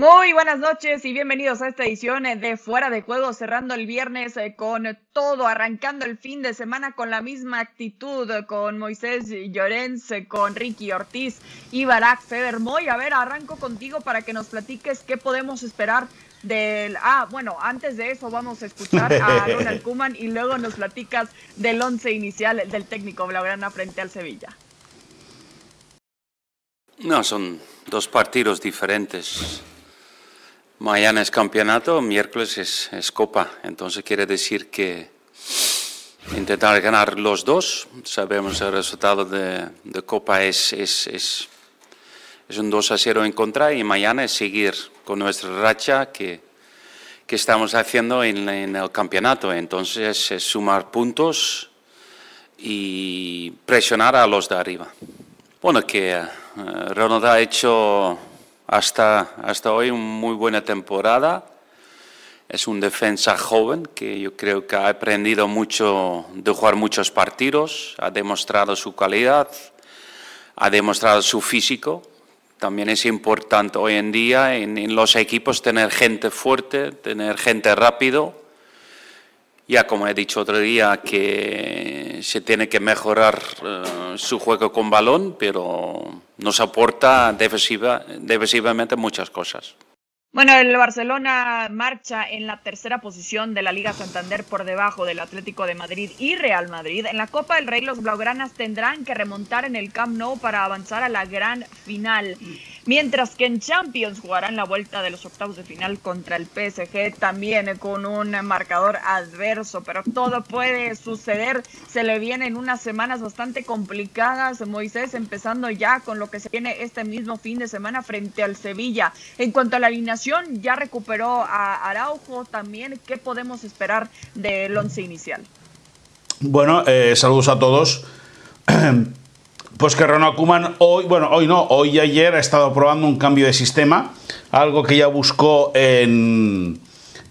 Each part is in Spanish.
Muy buenas noches y bienvenidos a esta edición de Fuera de Juego, cerrando el viernes eh, con todo, arrancando el fin de semana con la misma actitud, con Moisés Llorens, con Ricky Ortiz y Barack Federmoy. A ver, arranco contigo para que nos platiques qué podemos esperar del... Ah, bueno, antes de eso vamos a escuchar a Ronald Kuman y luego nos platicas del once inicial del técnico Blaugrana frente al Sevilla. No, son dos partidos diferentes. Mañana es campeonato, miércoles es, copa, entonces quiere decir que intentar ganar los dos. Sabemos el resultado de, copa es, es, es, es, un 2 a 0 en contra y mañana es seguir con nuestra racha que, que estamos haciendo en, el campeonato. Entonces es sumar puntos y presionar a los de arriba. Bueno, que uh, Ronald ha hecho hasta, hasta hoy una muy buena temporada. Es un defensa joven que yo creo que ha aprendido mucho de jugar muchos partidos, ha demostrado su calidad, ha demostrado su físico. También es importante hoy en día en, los equipos tener gente fuerte, tener gente rápido ya como he dicho otro día, que se tiene que mejorar eh, su juego con balón, pero nos aporta defensiva, defensivamente muchas cosas. Bueno, el Barcelona marcha en la tercera posición de la Liga Santander por debajo del Atlético de Madrid y Real Madrid. En la Copa del Rey los blaugranas tendrán que remontar en el Camp Nou para avanzar a la gran final. Mientras que en Champions jugarán la vuelta de los octavos de final contra el PSG, también con un marcador adverso, pero todo puede suceder. Se le vienen unas semanas bastante complicadas, Moisés, empezando ya con lo que se viene este mismo fin de semana frente al Sevilla. En cuanto a la alineación, ya recuperó a Araujo también. ¿Qué podemos esperar del once inicial? Bueno, eh, saludos a todos. Pues que Ronald Koeman hoy, bueno, hoy no, hoy y ayer ha estado probando un cambio de sistema, algo que ya buscó en,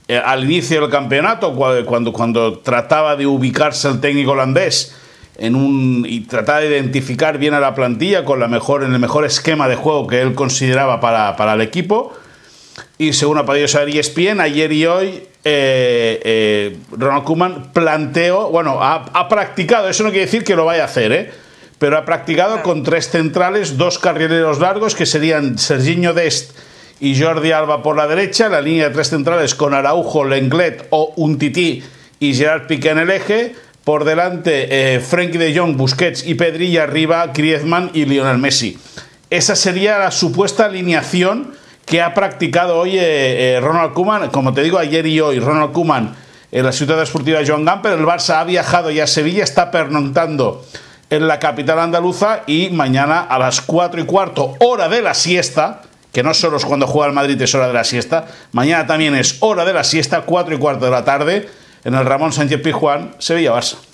eh, al inicio del campeonato, cuando, cuando trataba de ubicarse el técnico holandés en un, y trataba de identificar bien a la plantilla con la mejor, en el mejor esquema de juego que él consideraba para, el equipo. Y según ha podido saber ESPN, ayer y hoy eh, eh, Ronald Koeman planteó, bueno, ha, ha, practicado, eso no quiere decir que lo vaya a hacer, ¿eh? Pero ha practicado con tres centrales, dos carrileros largos que serían Serginho Dest y Jordi Alba por la derecha, la línea de tres centrales con Araujo, Lenglet o Untiti y Gerard Piqué en el eje, por delante eh, Frenkie de Jong, Busquets y Pedrilla, arriba Griezmann y Lionel Messi. Esa sería la supuesta alineación que ha practicado hoy eh, eh, Ronald Koeman, como te digo, ayer y hoy, Ronald Koeman en la ciudad deportiva Joan Gamper, el Barça ha viajado ya a Sevilla, está pernontando en la capital andaluza y mañana a las 4 y cuarto, hora de la siesta, que no solo es cuando juega el Madrid, es hora de la siesta, mañana también es hora de la siesta, 4 y cuarto de la tarde, en el Ramón Sánchez Pizjuán, Sevilla-Barça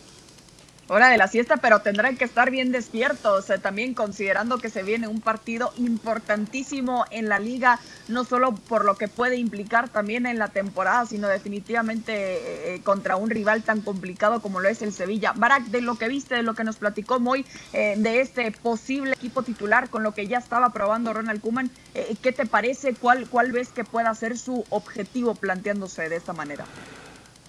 hora de la siesta, pero tendrán que estar bien despiertos, eh, también considerando que se viene un partido importantísimo en la liga, no solo por lo que puede implicar también en la temporada, sino definitivamente eh, eh, contra un rival tan complicado como lo es el Sevilla. Barak, de lo que viste, de lo que nos platicó Moy, de este posible equipo titular con lo que ya estaba probando Ronald Kuman, ¿qué te parece? ¿Cuál, ¿Cuál ves que pueda ser su objetivo planteándose de esta manera?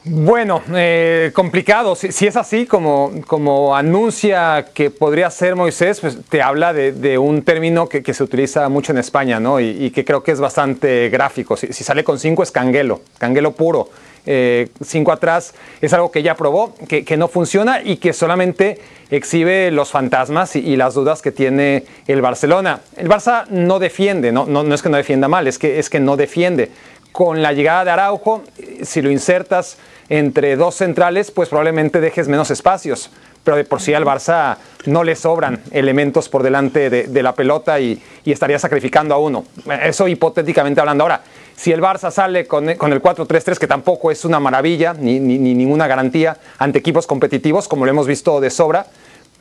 Bueno, eh, complicado. Si, es así, como, como anuncia que podría ser Moisés, pues te habla de, un término que, se utiliza mucho en España, ¿no? Y, que creo que es bastante gráfico. Si, sale con cinco es canguelo, canguelo puro. Eh, cinco atrás es algo que ya probó, que, no funciona y que solamente exhibe los fantasmas y, las dudas que tiene el Barcelona. El Barça no defiende, no, no, es que no defienda mal, es que, es que no defiende. Con la llegada de Araujo, si lo insertas entre dos centrales, pues probablemente dejes menos espacios. Pero de por sí al Barça no le sobran elementos por delante de, la pelota y, estaría sacrificando a uno. Eso hipotéticamente hablando. Ahora, si el Barça sale con, el 4-3-3, que tampoco es una maravilla ni ninguna garantía ante equipos competitivos, como lo hemos visto de sobra,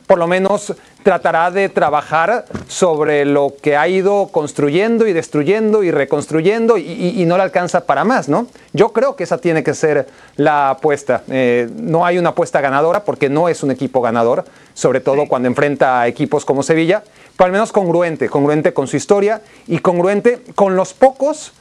por lo menos tratará de trabajar sobre lo que ha ido construyendo y destruyendo y reconstruyendo y, no le alcanza para más, ¿no? Yo creo que esa tiene que ser la apuesta. Eh, no hay una apuesta ganadora porque no es un equipo ganador, sobre todo cuando enfrenta a equipos como Sevilla, pero al menos congruente, congruente con su historia y congruente con los pocos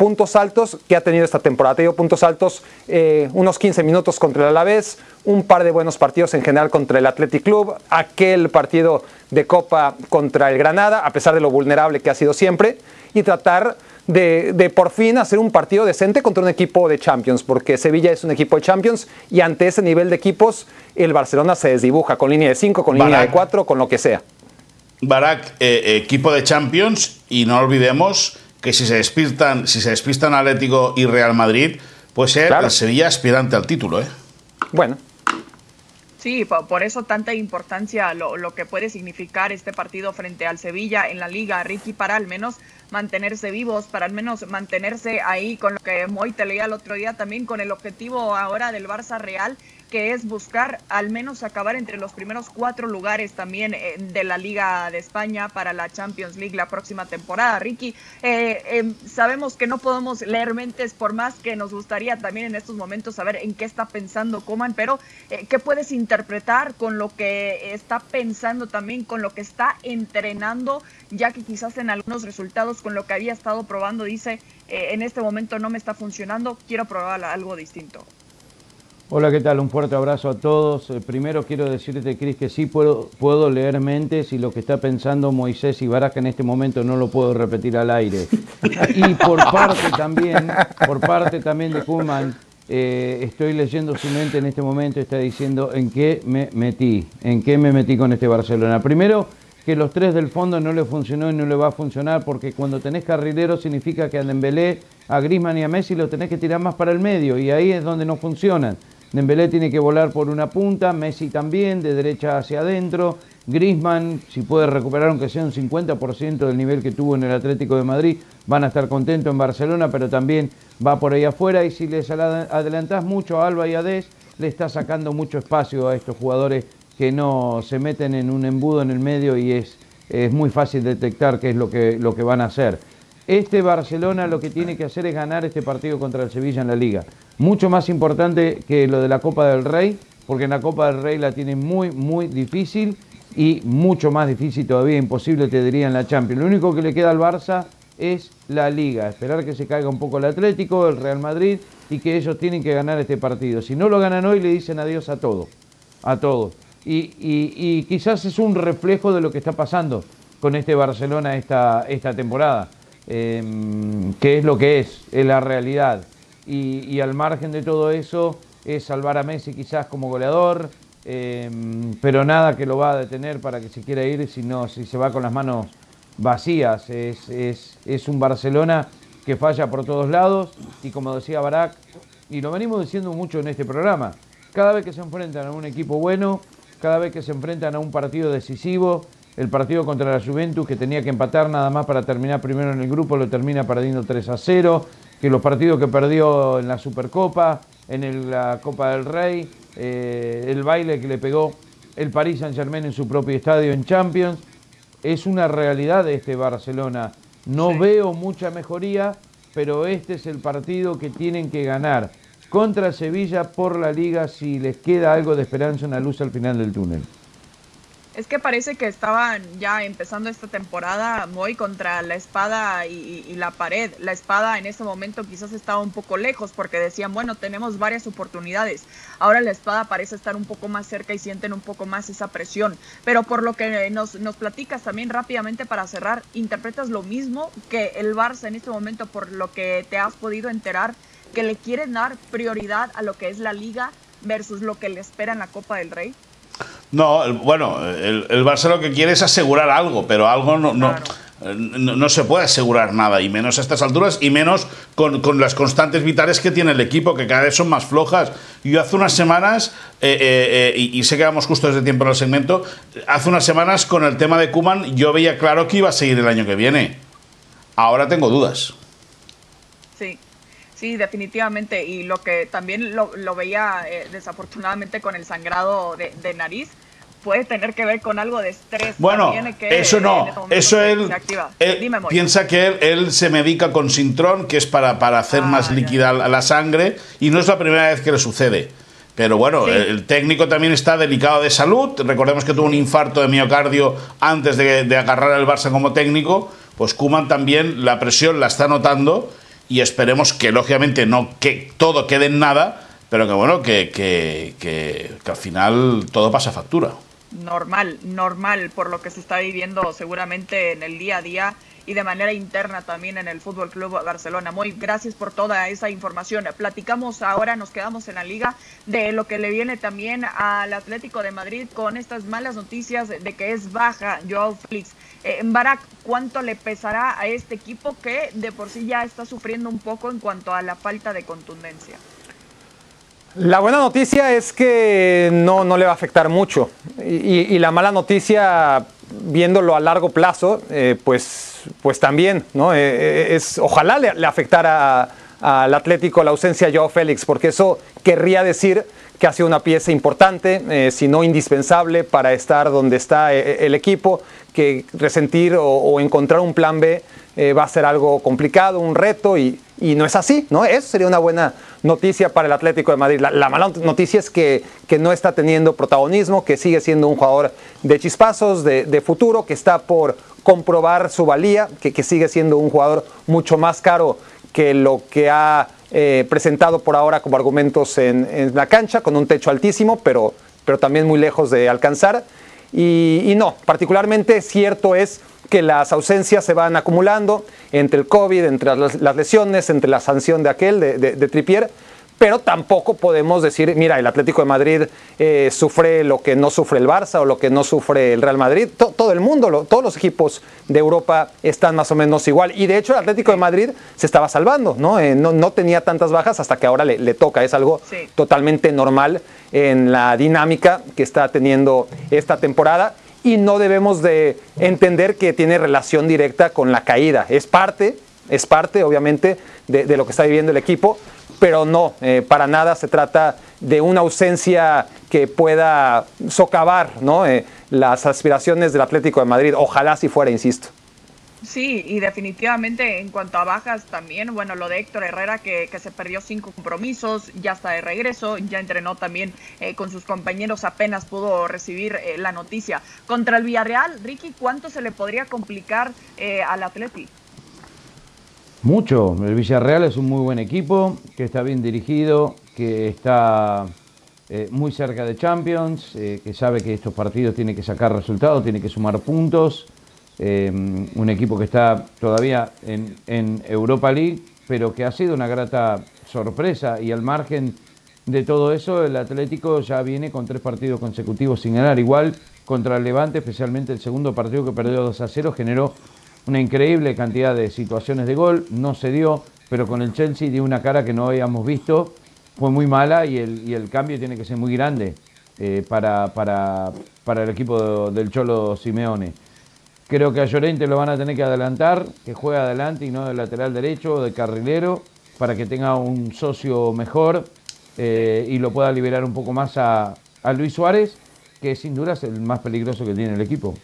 puntos altos que ha tenido esta temporada. Ha tenido puntos altos eh, unos 15 minutos contra el Alavés, un par de buenos partidos en general contra el Athletic Club, aquel partido de Copa contra el Granada, a pesar de lo vulnerable que ha sido siempre, y tratar de, de, por fin hacer un partido decente contra un equipo de Champions, porque Sevilla es un equipo de Champions y ante ese nivel de equipos el Barcelona se desdibuja con línea de 5, con línea de 4, con lo que sea. Barak, eh, equipo de Champions y no olvidemos que si se despistan, si se despistan Atlético y Real Madrid, puede ser claro. el Sevilla aspirante al título, ¿eh? Bueno. Sí, por eso tanta importancia lo, lo, que puede significar este partido frente al Sevilla en la liga, Ricky, para al menos mantenerse vivos, para al menos mantenerse ahí con lo que Moy te leía el otro día también, con el objetivo ahora del Barça Real que es buscar al menos acabar entre los primeros cuatro lugares también eh, de la Liga de España para la Champions League la próxima temporada. Ricky, eh, eh, sabemos que no podemos leer mentes por más que nos gustaría también en estos momentos saber en qué está pensando Coman, pero eh, ¿qué puedes interpretar con lo que está pensando también, con lo que está entrenando, ya que quizás en algunos resultados con lo que había estado probando dice, eh, en este momento no me está funcionando, quiero probar algo distinto? Hola, ¿qué tal? Un fuerte abrazo a todos. Eh, primero quiero decirte, Cris, que sí puedo, puedo leer mentes y lo que está pensando Moisés y Baraja en este momento no lo puedo repetir al aire. Y por parte también, por parte también de Kuman, eh, estoy leyendo su mente en este momento, está diciendo en qué me metí, en qué me metí con este Barcelona. Primero, que los tres del fondo no le funcionó y no le va a funcionar porque cuando tenés carrileros significa que a Dembélé, a Griezmann y a Messi lo tenés que tirar más para el medio y ahí es donde no funcionan. Dembélé tiene que volar por una punta, Messi también, de derecha hacia adentro. Griezmann, si puede recuperar aunque sea un 50% del nivel que tuvo en el Atlético de Madrid, van a estar contentos en Barcelona, pero también va por ahí afuera. Y si les adelantás mucho a Alba y a Des, le está sacando mucho espacio a estos jugadores que no se meten en un embudo en el medio y es, es muy fácil detectar qué es lo que, lo que van a hacer. Este Barcelona lo que tiene que hacer es ganar este partido contra el Sevilla en la Liga mucho más importante que lo de la Copa del Rey, porque en la Copa del Rey la tiene muy, muy difícil y mucho más difícil todavía, imposible te diría en la Champions. Lo único que le queda al Barça es la Liga, esperar que se caiga un poco el Atlético, el Real Madrid y que ellos tienen que ganar este partido. Si no lo ganan hoy, le dicen adiós a todo, a todos. Y, y, y, quizás es un reflejo de lo que está pasando con este Barcelona esta, esta temporada, eh, que es lo que es, es la realidad y, al margen de todo eso es salvar a Messi quizás como goleador, eh, pero nada que lo va a detener para que se quiera ir, sino si se va con las manos vacías. Es, es, es un Barcelona que falla por todos lados y como decía Barak, y lo venimos diciendo mucho en este programa, cada vez que se enfrentan a un equipo bueno, cada vez que se enfrentan a un partido decisivo, el partido contra la Juventus que tenía que empatar nada más para terminar primero en el grupo, lo termina perdiendo 3 a 0, que los partidos que perdió en la Supercopa, en el, la Copa del Rey, eh, el baile que le pegó el Paris Saint Germain en su propio estadio en Champions, es una realidad de este Barcelona. No sí. veo mucha mejoría, pero este es el partido que tienen que ganar contra Sevilla por la liga si les queda algo de esperanza, una luz al final del túnel. Es que parece que estaban ya empezando esta temporada muy contra la espada y, la pared. La espada en ese momento quizás estaba un poco lejos porque decían, bueno, tenemos varias oportunidades. Ahora la espada parece estar un poco más cerca y sienten un poco más esa presión. Pero por lo que nos, nos platicas también rápidamente para cerrar, interpretas lo mismo que el Barça en este momento, por lo que te has podido enterar, que le quieren dar prioridad a lo que es la liga versus lo que le espera en la Copa del Rey. No, el, bueno, el, el, Barça lo que quiere es asegurar algo, pero algo no, no, claro. no, no, se puede asegurar nada, y menos a estas alturas, y menos con, con, las constantes vitales que tiene el equipo, que cada vez son más flojas. Yo hace unas semanas, eh, eh, eh, y, y, sé que vamos justo desde tiempo en el segmento, hace unas semanas con el tema de Kuman yo veía claro que iba a seguir el año que viene. Ahora tengo dudas. Sí. Sí, definitivamente. Y lo que también lo, lo veía eh, desafortunadamente con el sangrado de, de, nariz puede tener que ver con algo de estrés. Bueno, que eso no. Eso él, él Dime, piensa que él, él, se medica con Sintrón, que es para, para hacer ah, más líquida la sangre, y no es la primera vez que le sucede. Pero bueno, sí. el técnico también está delicado de salud. Recordemos que tuvo un infarto de miocardio antes de, de agarrar al Barça como técnico. Pues Kuman también la presión la está notando y esperemos que lógicamente no que todo quede en nada, pero que bueno, que, que, que, que al final todo pasa factura. Normal, normal, por lo que se está viviendo seguramente en el día a día y de manera interna también en el Fútbol Club Barcelona. Muy gracias por toda esa información. Platicamos ahora, nos quedamos en la liga de lo que le viene también al Atlético de Madrid con estas malas noticias de que es baja Joao Félix. Eh, Barak, ¿cuánto le pesará a este equipo que de por sí ya está sufriendo un poco en cuanto a la falta de contundencia? La buena noticia es que no, no le va a afectar mucho. Y, la mala noticia, viéndolo a largo plazo, eh, pues pues también, ¿no? Eh, eh, es, ojalá le, afectara al Atlético la ausencia de Joao Félix, porque eso querría decir que ha sido una pieza importante, eh, si no indispensable, para estar donde está el equipo, que resentir o encontrar un plan B eh, va a ser algo complicado, un reto, y, no es así, ¿no? Eso sería una buena noticia para el Atlético de Madrid. La, mala noticia es que, que, no está teniendo protagonismo, que sigue siendo un jugador de chispazos, de, futuro, que está por comprobar su valía, que, que, sigue siendo un jugador mucho más caro que lo que ha eh, presentado por ahora como argumentos en, la cancha, con un techo altísimo, pero, pero también muy lejos de alcanzar. Y, no, particularmente cierto es que las ausencias se van acumulando entre el COVID, entre las, lesiones, entre la sanción de aquel, de, de, Tripier, pero tampoco podemos decir, mira, el Atlético de Madrid eh, sufre lo que no sufre el Barça o lo que no sufre el Real Madrid. todo el mundo, todos los equipos de Europa están más o menos igual. Y de hecho el Atlético de Madrid se estaba salvando, ¿no? Eh, no, tenía tantas bajas hasta que ahora le, toca. Es algo totalmente normal en la dinámica que está teniendo esta temporada y no debemos de entender que tiene relación directa con la caída. Es parte, es parte obviamente de, lo que está viviendo el equipo, pero no, eh, para nada se trata de una ausencia que pueda socavar ¿no? Eh, las aspiraciones del Atlético de Madrid. Ojalá si fuera, insisto. Sí, y definitivamente en cuanto a bajas también, bueno, lo de Héctor Herrera que, que se perdió cinco compromisos, ya está de regreso, ya entrenó también eh, con sus compañeros, apenas pudo recibir la noticia. Contra el Villarreal, Ricky, ¿cuánto se le podría complicar al Atleti? Mucho, el Villarreal es un muy buen equipo, que está bien dirigido, que está muy cerca de Champions, que sabe que estos partidos tiene que sacar resultados, tiene que sumar puntos. Eh, un equipo que está todavía en, Europa League, pero que ha sido una grata sorpresa. Y al margen de todo eso, el Atlético ya viene con tres partidos consecutivos sin ganar. Igual contra el Levante, especialmente el segundo partido que perdió 2 a 0, generó una increíble cantidad de situaciones de gol, no se dio, pero con el Chelsea dio una cara que no habíamos visto, fue muy mala y el, cambio tiene que ser muy grande eh, para, para, para el equipo del Cholo Simeone. Creo que a Llorente lo van a tener que adelantar, que juegue adelante y no de lateral derecho o de carrilero, para que tenga un socio mejor eh, y lo pueda liberar un poco más a, Luis Suárez, que sin duda es el más peligroso que tiene el equipo.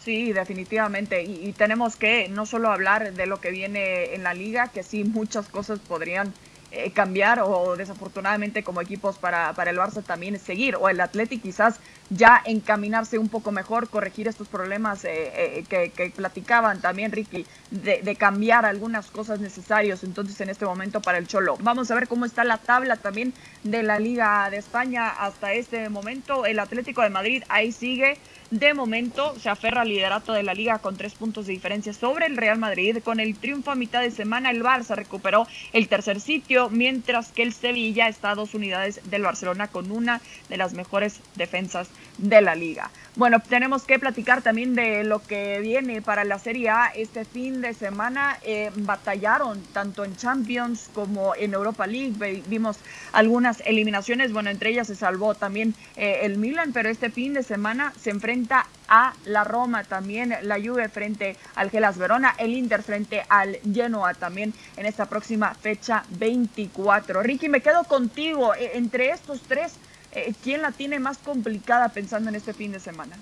Sí, definitivamente. Y, tenemos que no solo hablar de lo que viene en la liga, que sí, muchas cosas podrían eh, cambiar o desafortunadamente como equipos para, para el Barça también seguir o el Atleti quizás ya encaminarse un poco mejor, corregir estos problemas eh, eh, que, platicaban también Ricky, de, de, cambiar algunas cosas necesarias entonces en este momento para el Cholo. Vamos a ver cómo está la tabla también de la Liga de España hasta este momento. El Atlético de Madrid ahí sigue de momento se aferra al liderato de la liga con tres puntos de diferencia sobre el Real Madrid. Con el triunfo a mitad de semana, el Barça recuperó el tercer sitio, mientras que el Sevilla está a dos unidades del Barcelona con una de las mejores defensas de la liga. Bueno, tenemos que platicar también de lo que viene para la Serie A. Este fin de semana eh, batallaron tanto en Champions como en Europa League. Vimos algunas eliminaciones, bueno, entre ellas se salvó también eh, el Milan, pero este fin de semana se enfrenta a la Roma también, la Juve frente al Gelas Verona, el Inter frente al Genoa también en esta próxima fecha 24. Ricky, me quedo contigo. E, entre estos tres, eh, ¿quién la tiene más complicada pensando en este fin de semana?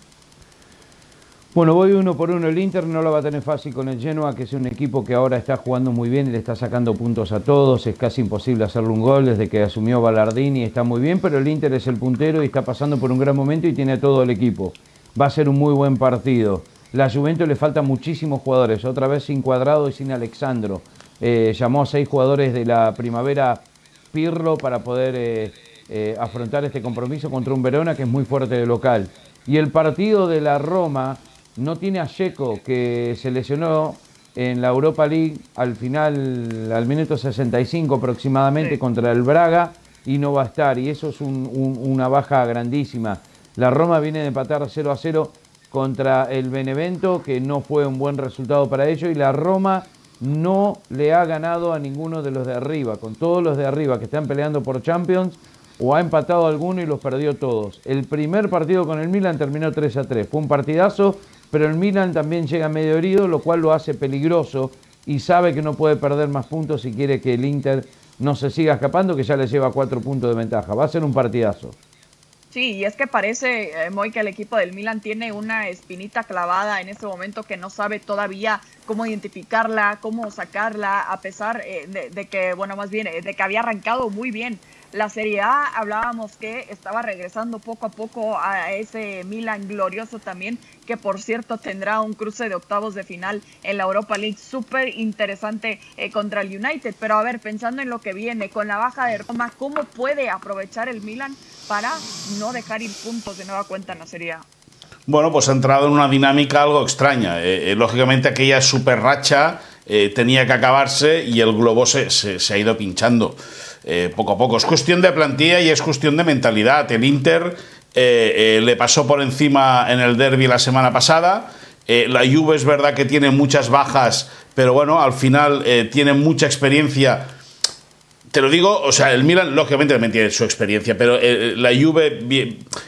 Bueno, voy uno por uno. El Inter no lo va a tener fácil con el Genoa, que es un equipo que ahora está jugando muy bien y le está sacando puntos a todos. Es casi imposible hacerle un gol desde que asumió Ballardini. Está muy bien, pero el Inter es el puntero y está pasando por un gran momento y tiene a todo el equipo. Va a ser un muy buen partido. La Juventus le faltan muchísimos jugadores, otra vez sin Cuadrado y sin Alexandro. eh, llamó a seis jugadores de la primavera Pirlo para poder eh, eh, afrontar este compromiso contra un Verona que es muy fuerte de local. Y el partido de la Roma no tiene a Checo, que se lesionó en la Europa League al final, al minuto 65 aproximadamente, contra el Braga y no va a estar. Y eso es una baja grandísima. La Roma viene de empatar 0 a 0 contra el Benevento, que no fue un buen resultado para ellos, y la Roma no le ha ganado a ninguno de los de arriba. Con todos los de arriba que están peleando por Champions, o ha empatado alguno y los perdió todos. El primer partido con el Milan terminó 3 a 3. Fue un partidazo, pero el Milan también llega medio herido, lo cual lo hace peligroso y sabe que no puede perder más puntos si quiere que el Inter no se siga escapando, que ya le lleva cuatro puntos de ventaja. Va a ser un partidazo. Sí, y es que parece, eh, que el equipo del Milan tiene una espinita clavada en este momento que no sabe todavía cómo identificarla, cómo sacarla, a pesar eh, de, de, que, bueno, más bien, eh, de que había arrancado muy bien la Serie A hablábamos que estaba regresando poco a poco a ese Milan glorioso también, que por cierto tendrá un cruce de octavos de final en la Europa League súper interesante eh, contra el United. Pero a ver, pensando en lo que viene, con la baja de Roma, ¿cómo puede aprovechar el Milan para no dejar ir puntos de nueva cuenta en la Serie A? Bueno, pues ha entrado en una dinámica algo extraña. Eh, eh, lógicamente aquella super racha tenía que acabarse y el globo se, se ha ido pinchando. Eh, poco a poco. Es cuestión de plantilla y es cuestión de mentalidad. El Inter eh, eh, le pasó por encima en el derby la semana pasada. la Juve es verdad que tiene muchas bajas, pero bueno, al final tiene mucha experiencia. Te lo digo, o sea, el Milan lógicamente también tiene su experiencia, pero la Juve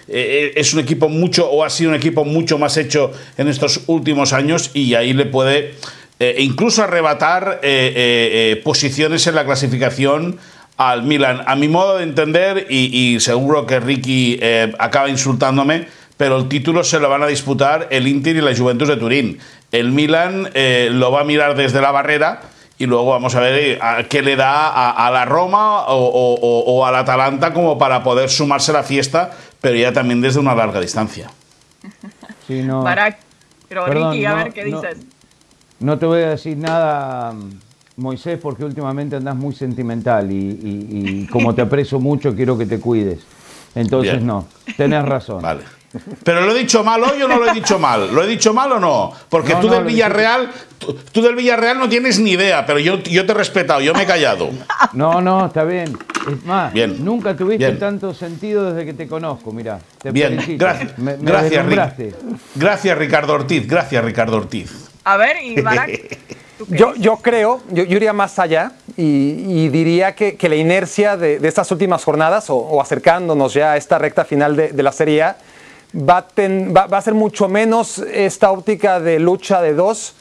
es un equipo mucho, o ha sido un equipo mucho más hecho en estos últimos años y ahí le puede incluso arrebatar posiciones en la clasificación al Milan. A mi modo de entender, y, seguro que Ricky eh, acaba insultándome, pero el título se lo van a disputar el Inter y la Juventus de Turín. El Milan eh, lo va a mirar desde la barrera y luego vamos a ver eh, qué le da a, la Roma o, al Atalanta como para poder sumarse a la fiesta, pero ya también desde una larga distancia. Sí, no. Pero Ricky, a ver qué dices. No te voy a decir nada Moisés, porque últimamente andas muy sentimental y, como te aprecio mucho, quiero que te cuides. Entonces, no, tenés razón. Vale. Pero lo he dicho mal hoy o no lo he dicho mal. ¿Lo he dicho mal o no? Porque tú del Villarreal, tú, del Villarreal no tienes ni idea, pero yo, yo te he respetado, yo me he callado. No, no, está bien. Es más, bien. nunca tuviste tanto sentido desde que te conozco, mira. bien, gracias. gracias, gracias, Ricardo Ortiz. Gracias, Ricardo Ortiz. A ver, y yo, yo, creo, yo, iría más allá y, diría que, la inercia de, estas últimas jornadas o, acercándonos ya a esta recta final de, la Serie A va a, ser mucho menos esta óptica de lucha de dos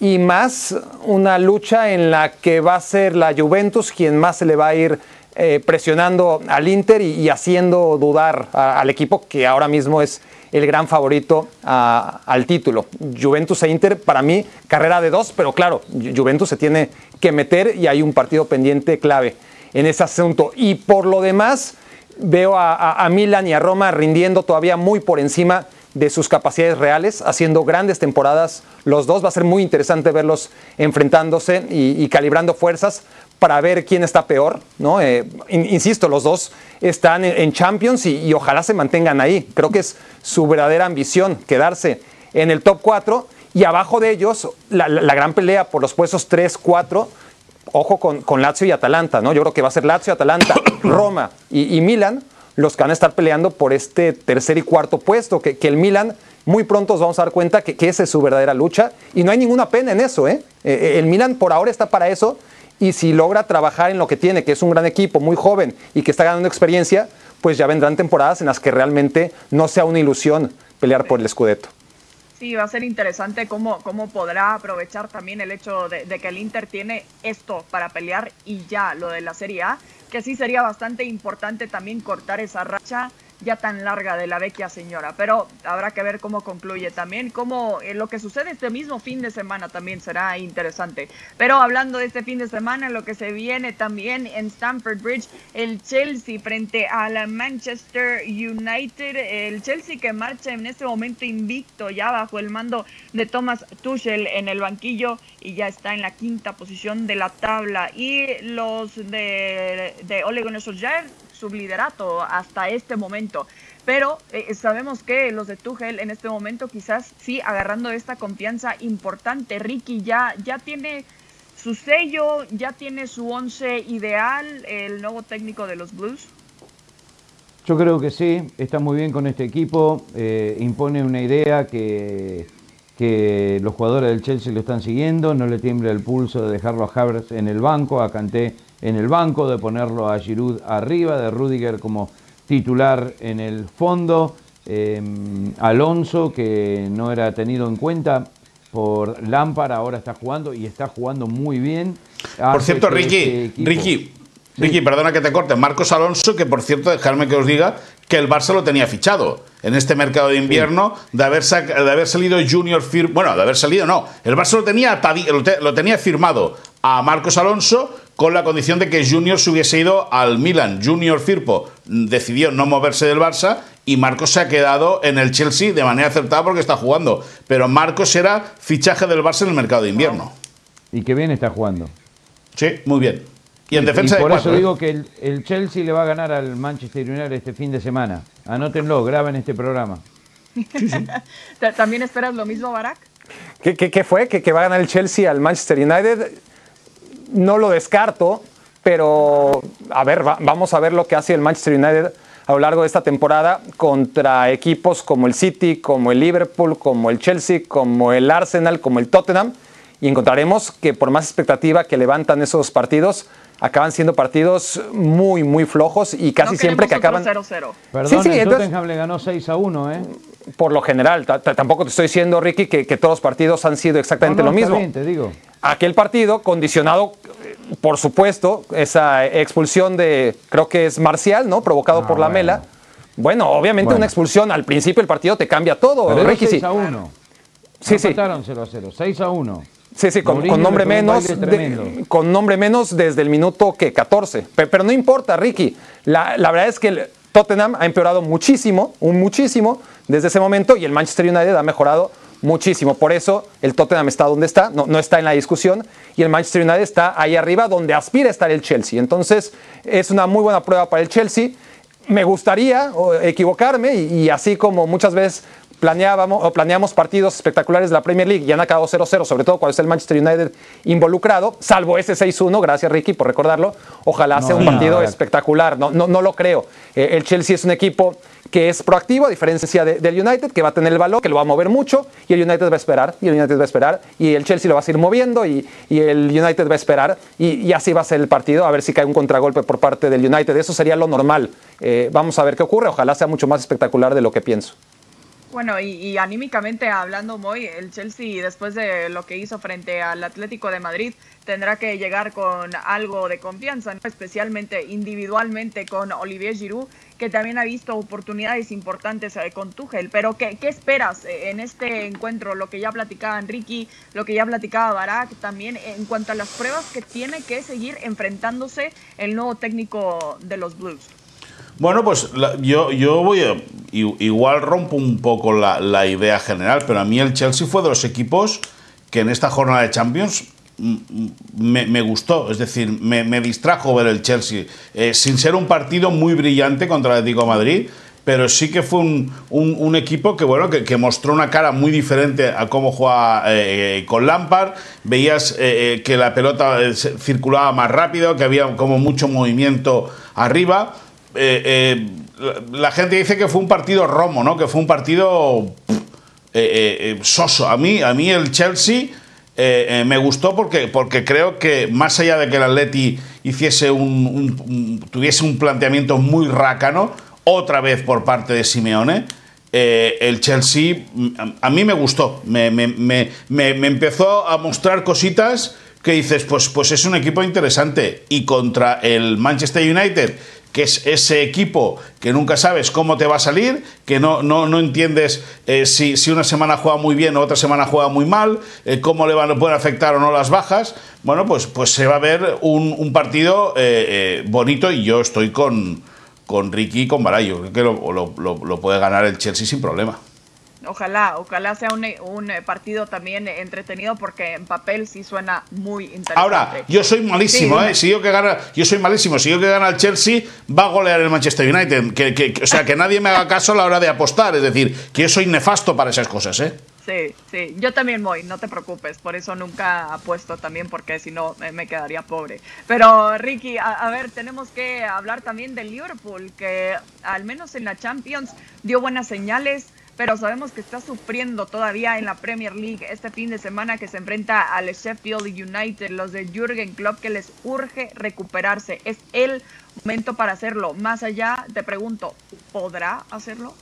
y más una lucha en la que va a ser la Juventus quien más se le va a ir eh, presionando al Inter y, haciendo dudar al equipo que ahora mismo es el gran favorito al título. Juventus e Inter, para mí, carrera de dos, pero claro, Juventus se tiene que meter y hay un partido pendiente clave en ese asunto. Y por lo demás, veo a, a Milan y a Roma rindiendo todavía muy por encima de sus capacidades reales, haciendo grandes temporadas los dos. Va a ser muy interesante verlos enfrentándose y, calibrando fuerzas para ver quién está peor. ¿no? Eh, insisto, los dos están en, Champions y, ojalá se mantengan ahí. Creo que es su verdadera ambición quedarse en el top 4 y abajo de ellos la, gran pelea por los puestos 3, 4. Ojo con, Lazio y Atalanta, ¿no? Yo creo que va a ser Lazio, Atalanta, Roma y, Milan los que van a estar peleando por este tercer y cuarto puesto, que, el Milan muy pronto nos vamos a dar cuenta que, que, esa es su verdadera lucha y no hay ninguna pena en eso. ¿eh? eh el Milan por ahora está para eso y si logra trabajar en lo que tiene, que es un gran equipo, muy joven y que está ganando experiencia, pues ya vendrán temporadas en las que realmente no sea una ilusión pelear por el Scudetto. Sí, va a ser interesante cómo, cómo podrá aprovechar también el hecho de, que el Inter tiene esto para pelear y ya lo de la Serie A, que sí sería bastante importante también cortar esa racha ya tan larga de la vecchia señora. Pero habrá que ver cómo concluye también, cómo eh, lo que sucede este mismo fin de semana también será interesante. Pero hablando de este fin de semana, lo que se viene también en Stamford Bridge, el Chelsea frente a la Manchester United, el Chelsea que marcha en este momento invicto ya bajo el mando de Thomas Tuchel en el banquillo y ya está en la quinta posición de la tabla. Y los de, de Ole liderato hasta este momento. Pero eh, sabemos que los de Tuchel en este momento quizás sí agarrando esta confianza importante. Ricky ya, ya tiene su sello, ya tiene su once ideal, el nuevo técnico de los Blues. Yo creo que sí, está muy bien con este equipo, eh, impone una idea que, que los jugadores del Chelsea lo están siguiendo, no le tiembla el pulso de dejarlo a Havertz en el banco, a Kanté en el banco, de ponerlo a Giroud arriba, de Rudiger como titular en el fondo, em, Alonso que no era tenido en cuenta por Lampard, ahora está jugando y está jugando muy bien. Por cierto, Ricky, este Ricky, Ricky, perdona que te corte. Marcos Alonso, que por cierto, dejadme que os diga que el Barça lo tenía fichado en este mercado de invierno de, haber de haber salido Junior Firm. Bueno, de haber salido, no. El Barça lo tenía, lo tenía firmado a Marcos Alonso con la condición de que Junior se hubiese ido al Milan. Junior Firpo decidió no moverse del Barça y Marcos se ha quedado en el Chelsea de manera acertada porque está jugando. Pero Marcos era fichaje del Barça en el mercado de invierno. Y qué bien está jugando. Sí, muy bien. Y en defensa por eso ¿eh? digo que el, Chelsea le va a ganar al Manchester United este fin de semana. Anótenlo, graben este programa. ¿También esperas lo mismo, Barack? ¿Qué, qué, fue? ¿Que, ¿Que va a ganar el Chelsea al Manchester United? No lo descarto, pero a ver, vamos a ver lo que hace el Manchester United a lo largo de esta temporada contra equipos como el City, como el Liverpool, como el Chelsea, como el Arsenal, como el Tottenham. Y encontraremos que por más expectativa que levantan esos partidos, acaban siendo partidos muy, muy flojos y casi siempre que acaban. 0 -0. Perdón, sí, el Tottenham le ganó 6 a 1, ¿eh? Por lo general, tampoco te estoy diciendo, Ricky, que, todos los partidos han sido exactamente lo mismo. te digo. Aquel partido condicionado por supuesto, esa expulsión de, creo que es Marcial, ¿no? Provocado ah, por la Mela. Bueno, obviamente una expulsión al principio del partido te cambia todo. Pero 6 a 1. Sí, sí. 0 a 0. 6 a 1. Sí, sí, con, nombre menos, con nombre menos desde el minuto que 14. Pero, no importa, Ricky. La, la, verdad es que el Tottenham ha empeorado muchísimo, un muchísimo desde ese momento y el Manchester United ha mejorado muchísimo. Por eso el Tottenham está donde está, no, no, está en la discusión, y el Manchester United está ahí arriba donde aspira a estar el Chelsea. Entonces es una muy buena prueba para el Chelsea. Me gustaría equivocarme y, así como muchas veces planeábamos o planeamos partidos espectaculares de la Premier League y han acabado 0-0, sobre todo cuando está el Manchester United involucrado, salvo ese 6-1, gracias Ricky por recordarlo, ojalá sea un partido espectacular, no, no, no lo creo. Eh, el Chelsea es un equipo que es proactivo, a diferencia del United, que va a tener el balón, que lo va a mover mucho, y el United va a esperar, y el United va a esperar, y el Chelsea lo va a seguir moviendo, y, el United va a esperar, y, así va a ser el partido, a ver si cae un contragolpe por parte del United. Eso sería lo normal. Eh, vamos a ver qué ocurre, ojalá sea mucho más espectacular de lo que pienso. Bueno, y, anímicamente hablando, muy, el Chelsea, después de lo que hizo frente al Atlético de Madrid, tendrá que llegar con algo de confianza, especialmente individualmente con Olivier Giroud, que también ha visto oportunidades importantes eh, con Tuchel. Pero, ¿qué, esperas eh, en este encuentro? Lo que ya platicaba Enrique, lo que ya platicaba Barak, también en cuanto a las pruebas que tiene que seguir enfrentándose el nuevo técnico de los Blues. Bueno, pues yo, yo voy a. Igual rompo un poco la, idea general, pero a mí el Chelsea fue de los equipos que en esta jornada de Champions me, gustó, es decir, me, distrajo ver el Chelsea, eh, sin ser un partido muy brillante contra el Atlético Madrid, pero sí que fue un, equipo que, bueno, que, mostró una cara muy diferente a cómo juega eh, con Lampard. Veías eh, que la pelota circulaba más rápido, que había como mucho movimiento arriba. Eh, eh, la, gente dice que fue un partido romo, ¿no? Que fue un partido eh, soso. A mí, a mí el Chelsea me gustó porque, porque creo que más allá de que el Atleti hiciese un, tuviese un planteamiento muy rácano, otra vez por parte de Simeone, el Chelsea a, mí me gustó. Me, me, empezó a mostrar cositas que dices, pues, pues es un equipo interesante. Y contra el Manchester United, que es ese equipo que nunca sabes cómo te va a salir, que no, no, no entiendes eh, si, si, una semana juega muy bien o otra semana juega muy mal, eh, cómo le van a poder afectar o no las bajas. Bueno, pues, pues se va a ver un, un partido eh, bonito y yo estoy con, con Ricky y con Barayo. Creo que lo, lo, lo puede ganar el Chelsea sin problema. Ojalá, ojalá sea un, un, partido también entretenido porque en papel sí suena muy interesante. Ahora, yo soy malísimo, ¿eh? Si yo que gana, yo soy malísimo. Si yo que gana el Chelsea, va a golear el Manchester United. Que, que, o sea, que nadie me haga caso a la hora de apostar. Es decir, que yo soy nefasto para esas cosas, ¿eh? Sí, sí, yo también voy, no te preocupes, por eso nunca apuesto también, porque si no me quedaría pobre. Pero Ricky, a, a, ver, tenemos que hablar también del Liverpool, que al menos en la Champions dio buenas señales, pero sabemos que está sufriendo todavía en la Premier League este fin de semana que se enfrenta al Sheffield United, los de Jürgen Klopp, que les urge recuperarse. Es el momento para hacerlo. Más allá, te pregunto, ¿podrá hacerlo?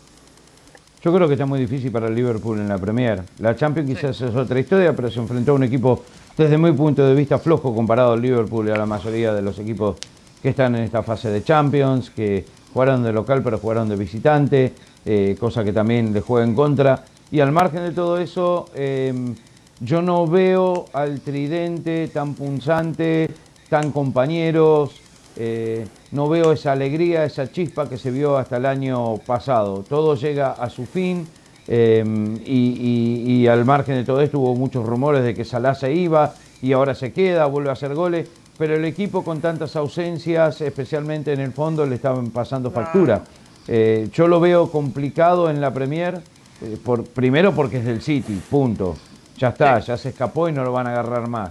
Yo creo que está muy difícil para el Liverpool en la Premier. La Champions quizás es otra historia, pero se enfrentó a un equipo desde mi punto de vista flojo comparado al Liverpool y a la mayoría de los equipos que están en esta fase de Champions, que jugaron de local pero jugaron de visitante. Eh, cosa que también le juega en contra. Y al margen de todo eso, em, yo no veo al tridente tan punzante, tan compañeros, eh, no veo esa alegría, esa chispa que se vio hasta el año pasado. Todo llega a su fin em, y, al margen de todo esto hubo muchos rumores de que Salah se iba y ahora se queda, vuelve a hacer goles, pero el equipo con tantas ausencias, especialmente en el fondo, le estaban pasando factura. Eh, yo lo veo complicado en la Premier, eh, por, primero porque es del City, punto. Ya está, ya se escapó y no lo van a agarrar más.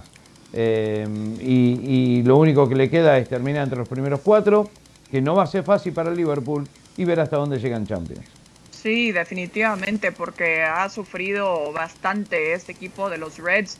Eh, y, lo único que le queda es terminar entre los primeros cuatro, que no va a ser fácil para el Liverpool, y ver hasta dónde llegan Champions. Sí, definitivamente, porque ha sufrido bastante este equipo de los Reds.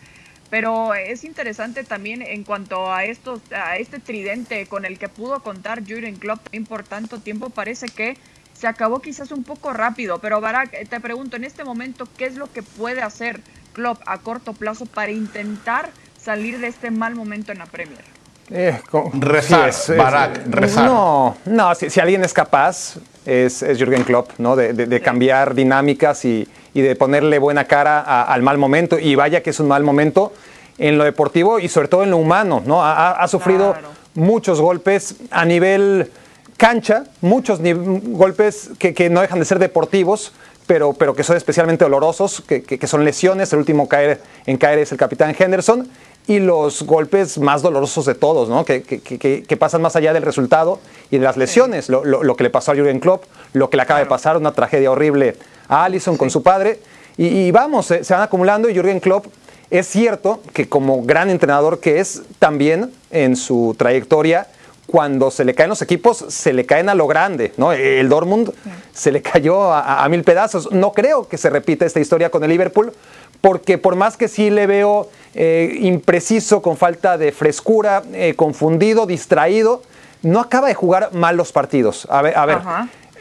Pero es interesante también en cuanto a estos, a este tridente con el que pudo contar Jurgen Klopp por tanto tiempo, parece que se acabó quizás un poco rápido. Pero Barak, te pregunto en este momento, ¿qué es lo que puede hacer Klopp a corto plazo para intentar salir de este mal momento en la Premier? Eh, rezar, Barak, rezar. No, no si, alguien es capaz, es, es Jürgen Klopp, ¿no? De, cambiar dinámicas y, de ponerle buena cara al mal momento. Y vaya que es un mal momento en lo deportivo y sobre todo en lo humano, ¿no? Ha, sufrido muchos golpes a nivel cancha, muchos golpes que, no dejan de ser deportivos, pero, pero que son especialmente dolorosos, que, que, son lesiones. El último caer, en caer es el capitán Henderson. Y los golpes más dolorosos de todos, ¿no? que, pasan más allá del resultado y de las lesiones. Lo, lo, que le pasó a Jürgen Klopp, lo que le acaba de pasar, una tragedia horrible a Allison con su padre. Y, vamos, se, se van acumulando y Jürgen Klopp es cierto que como gran entrenador que es, también en su trayectoria, cuando se le caen los equipos, se le caen a lo grande, ¿no? El Dortmund se le cayó a, mil pedazos. No creo que se repita esta historia con el Liverpool, porque por más que sí le veo eh, impreciso, con falta de frescura, eh, confundido, distraído, no acaba de jugar mal los partidos. A ver, a ver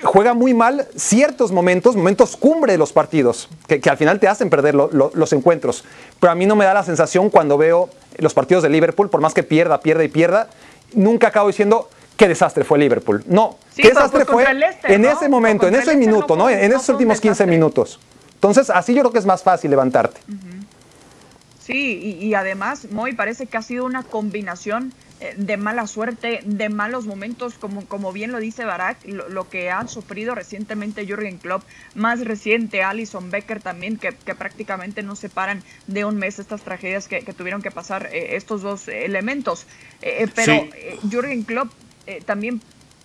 juega muy mal ciertos momentos, momentos cumbre de los partidos, que, al final te hacen perder los encuentros. Pero a mí no me da la sensación cuando veo los partidos de Liverpool, por más que pierda, pierda y pierda, nunca acabo diciendo qué desastre fue Liverpool. No, qué desastre fue en ese momento, en ese minuto, ¿no? En esos últimos 15 minutos. Entonces, así yo creo que es más fácil levantarte. Sí, y, y además, Moy, parece que ha sido una combinación de mala suerte, de malos momentos, como, como bien lo dice Barak, lo, que han sufrido recientemente Jürgen Klopp, más reciente Alison Becker también, que, prácticamente no separan de un mes estas tragedias que, tuvieron que pasar eh, estos dos elementos. Eh, pero Jürgen Klopp también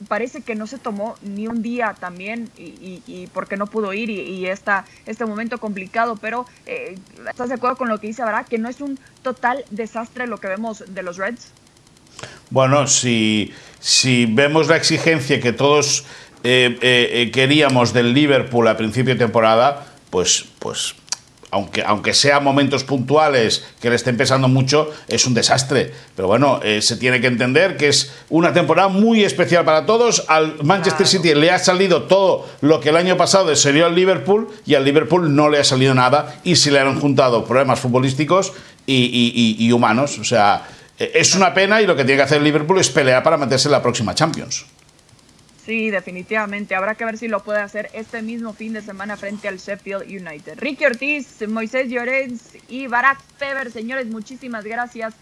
parece que no se tomó ni un día también y, porque no pudo ir y, está este momento complicado, pero ¿estás de acuerdo con lo que dice Barak? Que no es un total desastre lo que vemos de los Reds. Bueno, si, si vemos la exigencia que todos eh, eh, eh, queríamos del Liverpool a principio de temporada, pues, pues aunque, aunque sea momentos puntuales que le estén pesando mucho, es un desastre. Pero bueno, se tiene que entender que es una temporada muy especial para todos. Al Manchester City le ha salido todo lo que el año pasado le salió al Liverpool y al Liverpool no le ha salido nada y se le han juntado problemas futbolísticos y, y humanos. O sea, es una pena y lo que tiene que hacer Liverpool es pelear para meterse en la próxima Champions. Sí, definitivamente. Habrá que ver si lo puede hacer este mismo fin de semana frente al Sheffield United. Ricky Ortiz, Moisés Llorens y Barack Feber, señores, muchísimas gracias